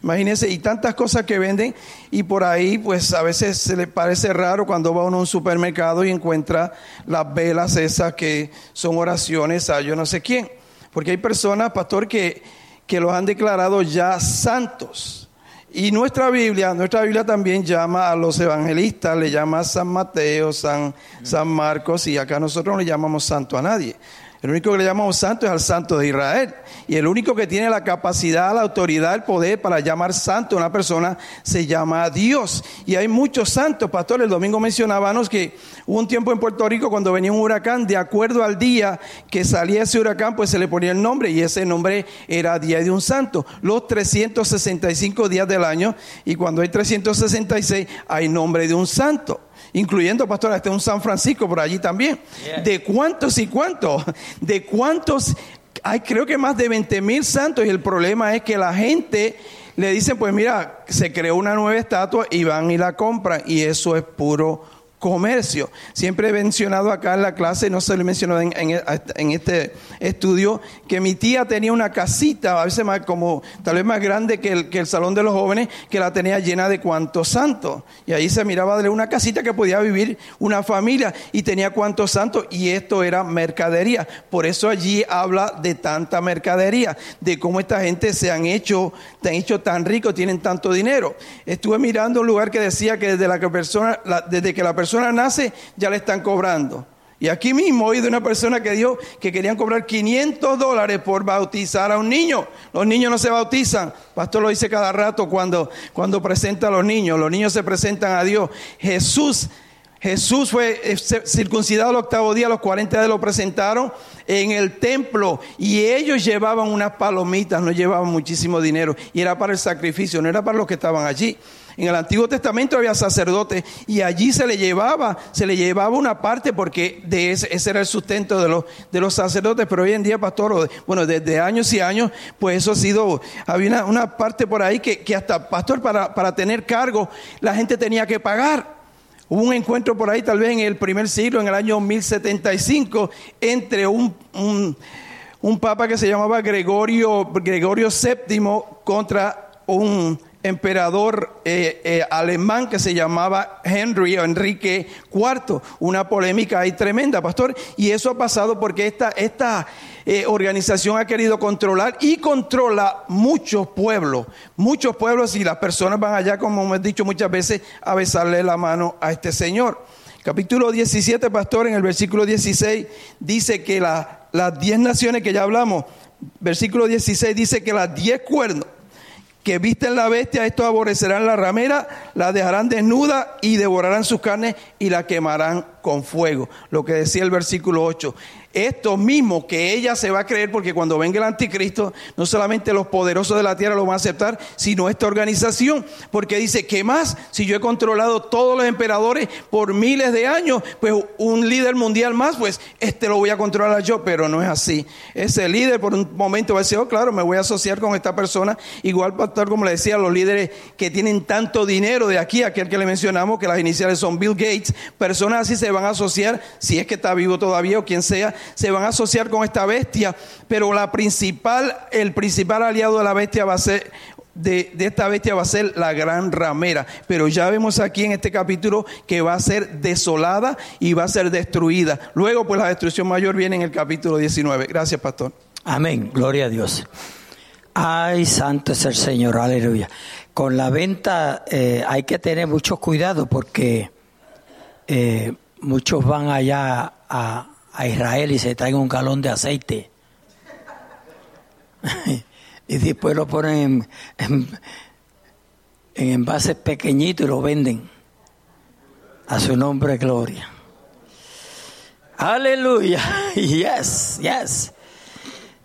B: Imagínense, y tantas cosas que venden, y por ahí, pues a veces se le parece raro cuando va uno a un supermercado y encuentra las velas esas que son oraciones a yo no sé quién. Porque hay personas, pastor, que, que los han declarado ya santos. Y nuestra Biblia, nuestra Biblia también llama a los evangelistas, le llama San Mateo, San, San Marcos, y acá nosotros no le llamamos santo a nadie. El único que le llamamos santo es al santo de Israel. Y el único que tiene la capacidad, la autoridad, el poder para llamar santo a una persona se llama Dios. Y hay muchos santos, pastor. El domingo mencionábamos que hubo un tiempo en Puerto Rico cuando venía un huracán, de acuerdo al día que salía ese huracán, pues se le ponía el nombre y ese nombre era Día de un Santo. Los 365 días del año y cuando hay 366 hay nombre de un santo. Incluyendo, pastor, hasta un San Francisco por allí también.
A: Yeah.
B: ¿De cuántos y cuántos? ¿De cuántos? Hay creo que más de 20 mil santos y el problema es que la gente le dice, pues mira, se creó una nueva estatua y van y la compran y eso es puro comercio. Siempre he mencionado acá en la clase, no se lo he mencionado en, este estudio, que mi tía tenía una casita, a veces más como, tal vez más grande que el, que el salón de los jóvenes, que la tenía llena de cuantos santos. Y ahí se miraba de una casita que podía vivir una familia y tenía cuantos santos y esto era mercadería. Por eso allí habla de tanta mercadería, de cómo esta gente se han hecho, se han hecho tan ricos, tienen tanto dinero. Estuve mirando un lugar que decía que desde, la que persona, desde que la persona nace ya le están cobrando. Y aquí mismo oí de una persona que dijo que querían cobrar 500 dólares por bautizar a un niño. Los niños no se bautizan. Pastor lo dice cada rato cuando, cuando presenta a los niños. Los niños se presentan a Dios. Jesús, Jesús fue eh, circuncidado el octavo día, los 40 días lo presentaron en el templo y ellos llevaban unas palomitas, no llevaban muchísimo dinero y era para el sacrificio, no era para los que estaban allí. En el Antiguo Testamento había sacerdotes y allí se le llevaba, se le llevaba una parte porque de ese, era el sustento de los, de los sacerdotes, pero hoy en día, pastor, bueno, desde años y años, pues eso ha sido, había una, una parte por ahí que, que hasta, pastor, para, para tener cargo, la gente tenía que pagar. Hubo un encuentro por ahí, tal vez en el primer siglo, en el año 1075, entre un, un, un papa que se llamaba Gregorio, Gregorio VII contra un emperador eh, eh, alemán que se llamaba Henry o Enrique IV. Una polémica ahí tremenda, pastor. Y eso ha pasado porque esta, esta eh, organización ha querido controlar y controla muchos pueblos, muchos pueblos y las personas van allá, como hemos dicho muchas veces, a besarle la mano a este señor. Capítulo 17, pastor, en el versículo 16 dice que la- las 10 naciones que ya hablamos, versículo 16 dice que las 10 cuernos que visten la bestia, estos aborrecerán la ramera, la dejarán desnuda y devorarán sus carnes y la quemarán con fuego. Lo que decía el versículo 8. Esto mismo que ella se va a creer porque cuando venga el anticristo, no solamente los poderosos de la tierra lo van a aceptar, sino esta organización. Porque dice, ¿qué más? Si yo he controlado todos los emperadores por miles de años, pues un líder mundial más, pues este lo voy a controlar yo, pero no es así. Ese líder por un momento va a decir, oh claro, me voy a asociar con esta persona. Igual, pastor, como le decía, los líderes que tienen tanto dinero de aquí, aquel que le mencionamos, que las iniciales son Bill Gates, personas así se van a asociar, si es que está vivo todavía o quien sea, se van a asociar con esta bestia, pero la principal, el principal aliado de la bestia va a ser de, de, esta bestia va a ser la gran ramera. Pero ya vemos aquí en este capítulo que va a ser desolada y va a ser destruida. Luego, pues la destrucción mayor viene en el capítulo 19. Gracias, pastor.
A: Amén, gloria a Dios. Ay, santo es el Señor, aleluya. Con la venta eh, hay que tener mucho cuidado porque eh, muchos van allá a, a Israel y se traen un galón de aceite. y después lo ponen en, en, en, envases pequeñitos y lo venden. A su nombre, gloria. Aleluya. Yes, yes.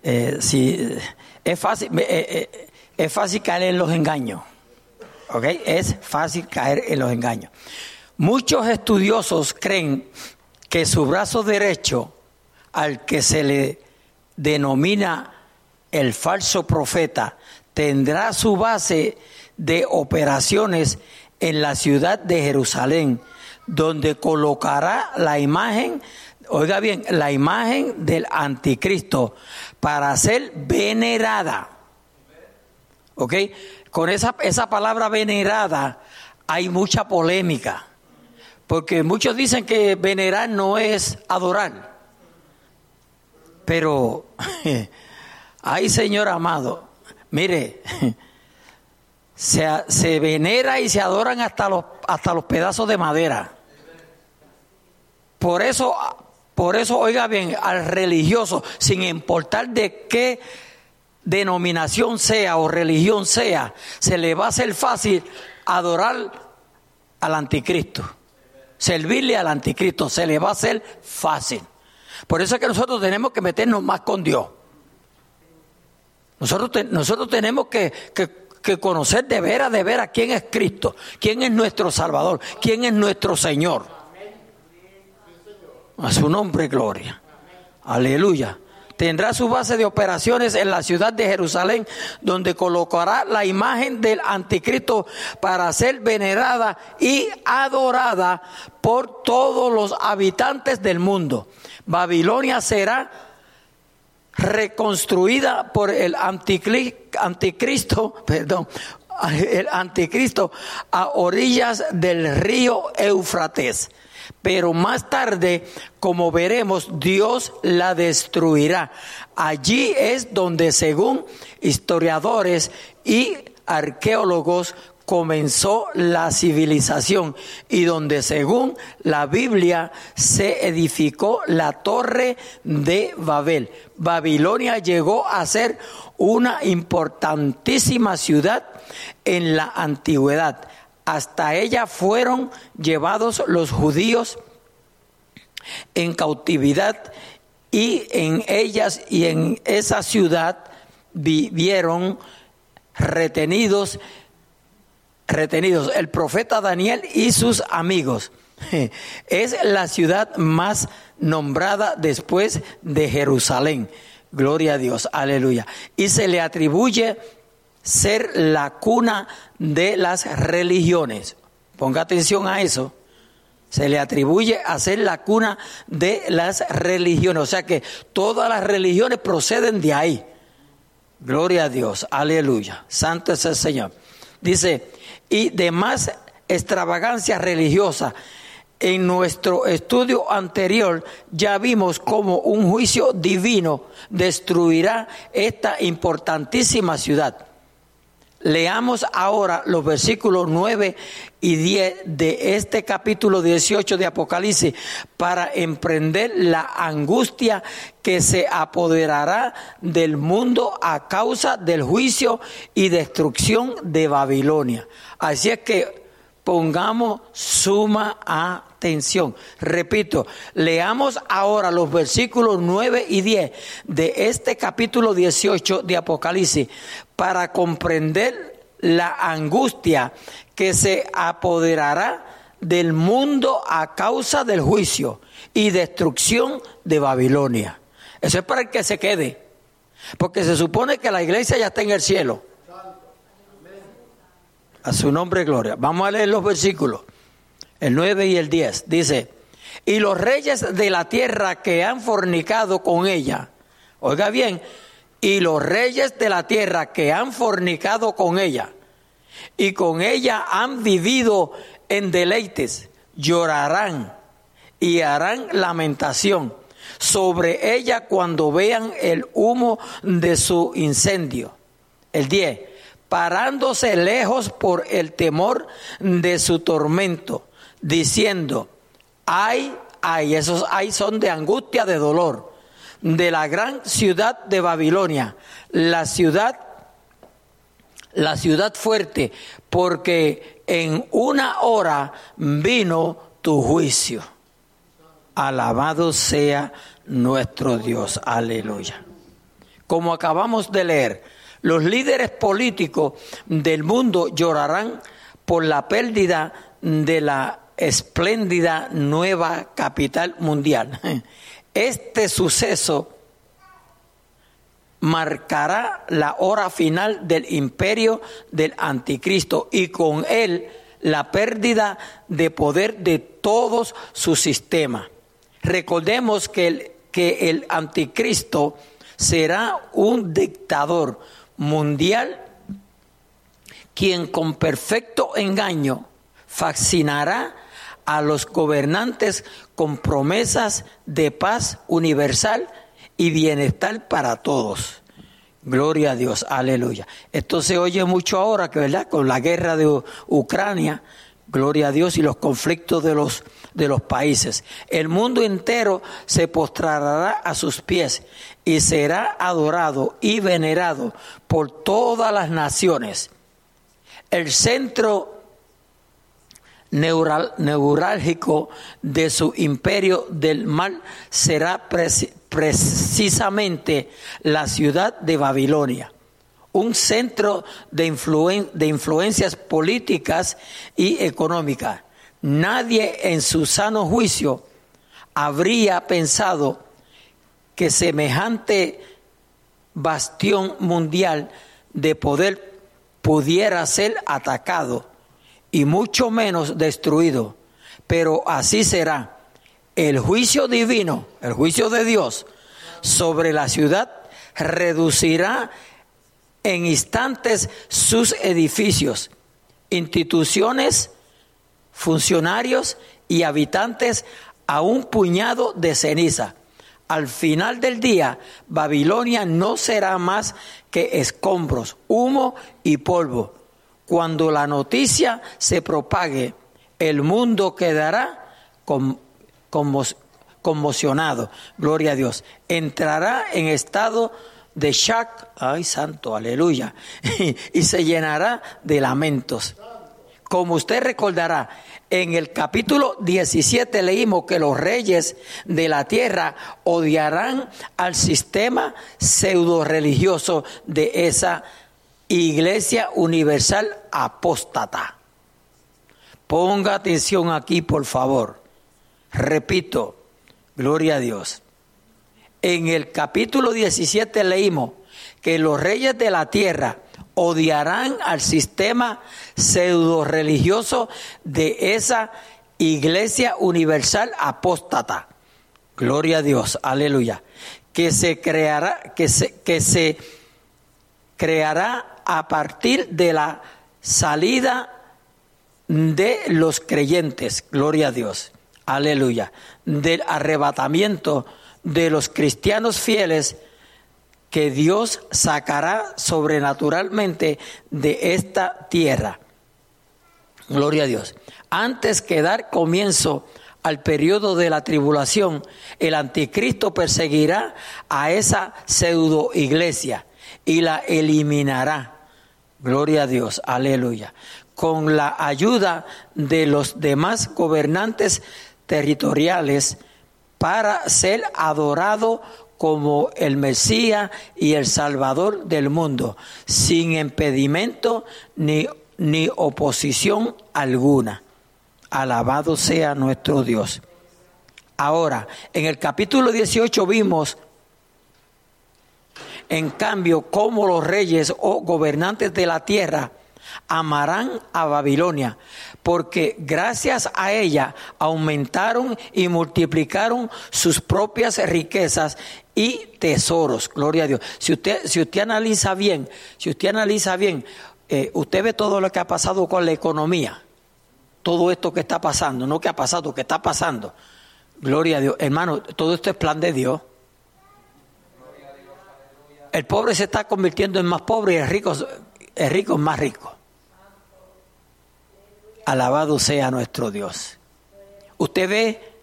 A: Eh, sí, es fácil, eh, eh, es fácil caer en los engaños. ¿Ok? Es fácil caer en los engaños. Muchos estudiosos creen que su brazo derecho, al que se le denomina el falso profeta, tendrá su base de operaciones en la ciudad de Jerusalén, donde colocará la imagen, oiga bien, la imagen del anticristo para ser venerada. ¿Ok? Con esa, esa palabra venerada hay mucha polémica, porque muchos dicen que venerar no es adorar. Pero, ay Señor amado, mire, se, se, venera y se adoran hasta los, hasta los pedazos de madera. Por eso, por eso, oiga bien, al religioso, sin importar de qué denominación sea o religión sea, se le va a hacer fácil adorar al anticristo. Servirle al anticristo se le va a hacer fácil. Por eso es que nosotros tenemos que meternos más con Dios. Nosotros, nosotros tenemos que, que, que conocer de veras, de veras quién es Cristo, quién es nuestro Salvador, quién es nuestro Señor. A su nombre, gloria. Aleluya. Tendrá su base de operaciones en la ciudad de Jerusalén, donde colocará la imagen del anticristo para ser venerada y adorada por todos los habitantes del mundo. Babilonia será reconstruida por el anticristo, perdón, el anticristo a orillas del río Eufrates. Pero más tarde, como veremos, Dios la destruirá. Allí es donde, según historiadores y arqueólogos, comenzó la civilización y donde según la Biblia se edificó la torre de Babel. Babilonia llegó a ser una importantísima ciudad en la antigüedad. Hasta ella fueron llevados los judíos en cautividad y en ellas y en esa ciudad vivieron retenidos retenidos el profeta Daniel y sus amigos. Es la ciudad más nombrada después de Jerusalén. Gloria a Dios, aleluya. Y se le atribuye ser la cuna de las religiones. Ponga atención a eso. Se le atribuye a ser la cuna de las religiones. O sea que todas las religiones proceden de ahí. Gloria a Dios, aleluya. Santo es el Señor. Dice, y demás extravagancia religiosa. En nuestro estudio anterior ya vimos cómo un juicio divino destruirá esta importantísima ciudad. Leamos ahora los versículos 9 y 10 de este capítulo 18 de Apocalipsis para emprender la angustia que se apoderará del mundo a causa del juicio y destrucción de Babilonia. Así es que pongamos suma atención. Repito, leamos ahora los versículos 9 y 10 de este capítulo 18 de Apocalipsis para comprender la angustia que se apoderará del mundo a causa del juicio y destrucción de Babilonia. Eso es para el que se quede, porque se supone que la iglesia ya está en el cielo. A su nombre, gloria. Vamos a leer los versículos, el 9 y el 10. Dice, y los reyes de la tierra que han fornicado con ella, oiga bien, y los reyes de la tierra que han fornicado con ella y con ella han vivido en deleites, llorarán y harán lamentación sobre ella cuando vean el humo de su incendio. El 10. Parándose lejos por el temor de su tormento, diciendo, ay, ay, esos ay son de angustia, de dolor de la gran ciudad de Babilonia, la ciudad, la ciudad fuerte, porque en una hora vino tu juicio. Alabado sea nuestro Dios, aleluya. Como acabamos de leer, los líderes políticos del mundo llorarán por la pérdida de la espléndida nueva capital mundial. Este suceso marcará la hora final del imperio del anticristo y con él la pérdida de poder de todos su sistema. Recordemos que el, que el anticristo será un dictador mundial quien con perfecto engaño fascinará a los gobernantes con promesas de paz universal y bienestar para todos. Gloria a Dios, aleluya. Esto se oye mucho ahora, que verdad, con la guerra de Ucrania, gloria a Dios, y los conflictos de los, de los países. El mundo entero se postrará a sus pies y será adorado y venerado por todas las naciones. El centro neurálgico de su imperio del mal será precisamente la ciudad de Babilonia. un centro de, influen- de influencias políticas y económicas. Nadie en su sano juicio habría pensado que semejante bastión mundial de poder pudiera ser atacado y mucho menos destruido. Pero así será. El juicio divino, el juicio de Dios sobre la ciudad reducirá en instantes sus edificios, instituciones, funcionarios y habitantes a un puñado de ceniza. Al final del día, Babilonia no será más que escombros, humo y polvo. Cuando la noticia se propague, el mundo quedará con- conmo- conmocionado. Gloria a Dios. Entrará en estado de shock, ay santo, aleluya, y se llenará de lamentos. Como usted recordará, en el capítulo 17 leímos que los reyes de la tierra odiarán al sistema pseudo religioso de esa iglesia universal apóstata. Ponga atención aquí, por favor. Repito, gloria a Dios. En el capítulo 17 leímos que los reyes de la tierra odiarán al sistema pseudo religioso de esa iglesia universal apóstata. Gloria a Dios, aleluya. Que se creará, que se, que se creará a partir de la salida de los creyentes, gloria a Dios, aleluya, del arrebatamiento de los cristianos fieles que Dios sacará sobrenaturalmente de esta tierra. Gloria a Dios. Antes que dar comienzo al periodo de la tribulación, el anticristo perseguirá a esa pseudo iglesia y la eliminará. Gloria a Dios, aleluya. Con la ayuda de los demás gobernantes territoriales para ser adorado como el Mesías y el Salvador del mundo, sin impedimento ni, ni oposición alguna. Alabado sea nuestro Dios. Ahora, en el capítulo 18 vimos, en cambio, cómo los reyes o gobernantes de la tierra amarán a Babilonia, porque gracias a ella aumentaron y multiplicaron sus propias riquezas y tesoros. Gloria a Dios. Si usted, si usted analiza bien, si usted analiza bien, eh, usted ve todo lo que ha pasado con la economía, todo esto que está pasando, no que ha pasado, que está pasando. Gloria a Dios. Hermano, todo esto es plan de Dios. El pobre se está convirtiendo en más pobre y el rico, el rico en más rico. Alabado sea nuestro Dios. Usted ve,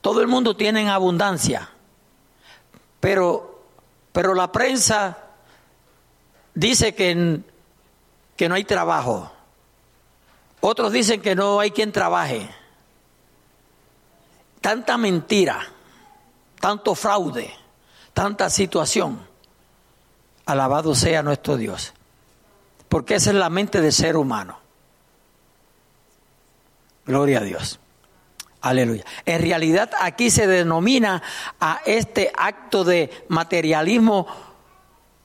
A: todo el mundo tiene en abundancia, pero, pero la prensa dice que, que no hay trabajo. Otros dicen que no hay quien trabaje. Tanta mentira, tanto fraude, tanta situación. Alabado sea nuestro Dios. Porque esa es la mente del ser humano. Gloria a Dios. Aleluya. En realidad aquí se denomina a este acto de materialismo,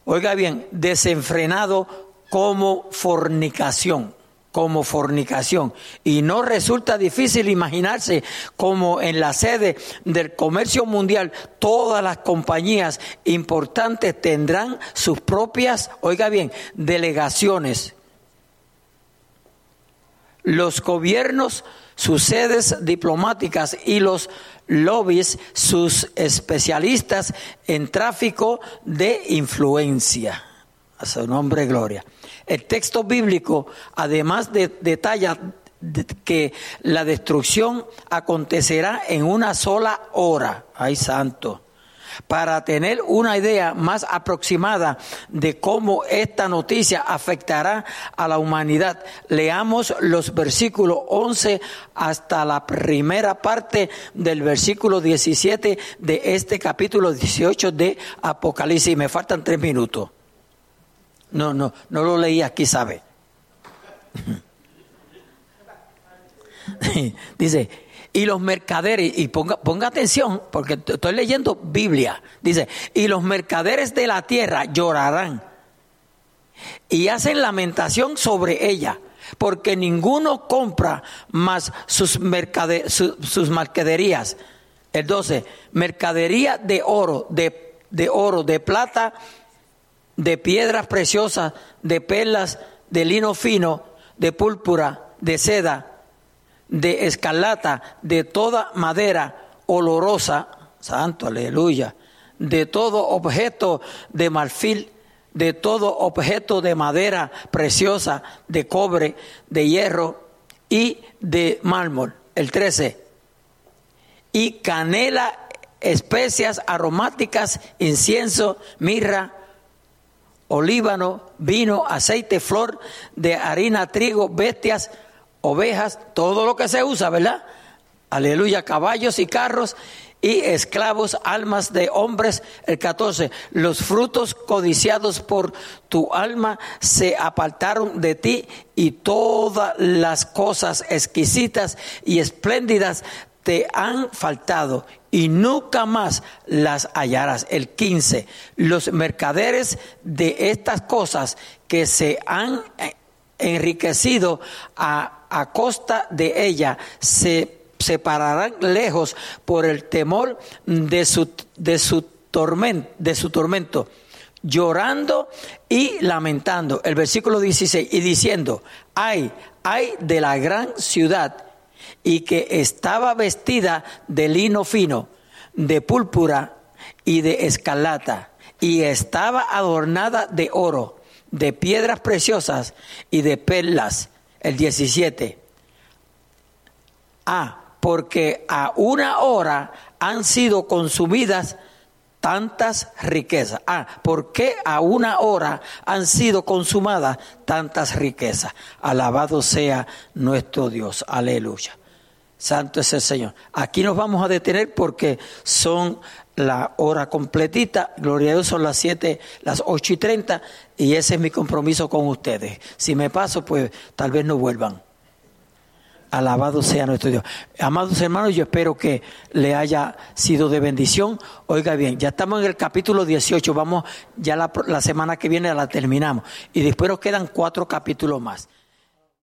A: oiga bien, desenfrenado como fornicación, como fornicación. Y no resulta difícil imaginarse como en la sede del comercio mundial todas las compañías importantes tendrán sus propias, oiga bien, delegaciones los gobiernos, sus sedes diplomáticas y los lobbies, sus especialistas en tráfico de influencia. A su nombre, gloria. El texto bíblico, además de, detalla de, que la destrucción acontecerá en una sola hora. Ay, santo para tener una idea más aproximada de cómo esta noticia afectará a la humanidad, leamos los versículos 11 hasta la primera parte del versículo 17 de este capítulo 18 de Apocalipsis. Me faltan tres minutos. No, no, no lo leí aquí, ¿sabe? Dice, y los mercaderes, y ponga, ponga atención, porque estoy leyendo Biblia, dice, y los mercaderes de la tierra llorarán y hacen lamentación sobre ella, porque ninguno compra más sus, sus mercaderías. El 12, mercadería de oro, de, de oro, de plata, de piedras preciosas, de perlas, de lino fino, de púrpura, de seda, de escarlata, de toda madera olorosa, santo, aleluya, de todo objeto de marfil, de todo objeto de madera preciosa, de cobre, de hierro y de mármol. El 13. Y canela, especias aromáticas, incienso, mirra, olíbano, vino, aceite, flor de harina, trigo, bestias, ovejas, todo lo que se usa, ¿verdad? Aleluya, caballos y carros y esclavos, almas de hombres. El 14, los frutos codiciados por tu alma se apartaron de ti y todas las cosas exquisitas y espléndidas te han faltado y nunca más las hallarás. El 15, los mercaderes de estas cosas que se han enriquecido a a costa de ella se separarán lejos por el temor de su, de su, tormento, de su tormento, llorando y lamentando. El versículo 16, y diciendo, ay, ay de la gran ciudad, y que estaba vestida de lino fino, de púrpura y de escarlata, y estaba adornada de oro, de piedras preciosas y de perlas el 17. Ah, porque a una hora han sido consumidas tantas riquezas. Ah, ¿por qué a una hora han sido consumadas tantas riquezas? Alabado sea nuestro Dios. Aleluya. Santo es el Señor. Aquí nos vamos a detener porque son la hora completita. Gloria a Dios, son las siete, las ocho y treinta, y ese es mi compromiso con ustedes. Si me paso, pues tal vez no vuelvan. Alabado sea nuestro Dios. Amados hermanos, yo espero que le haya sido de bendición. Oiga bien, ya estamos en el capítulo 18, vamos, ya la, la semana que viene la terminamos. Y después nos quedan cuatro capítulos más.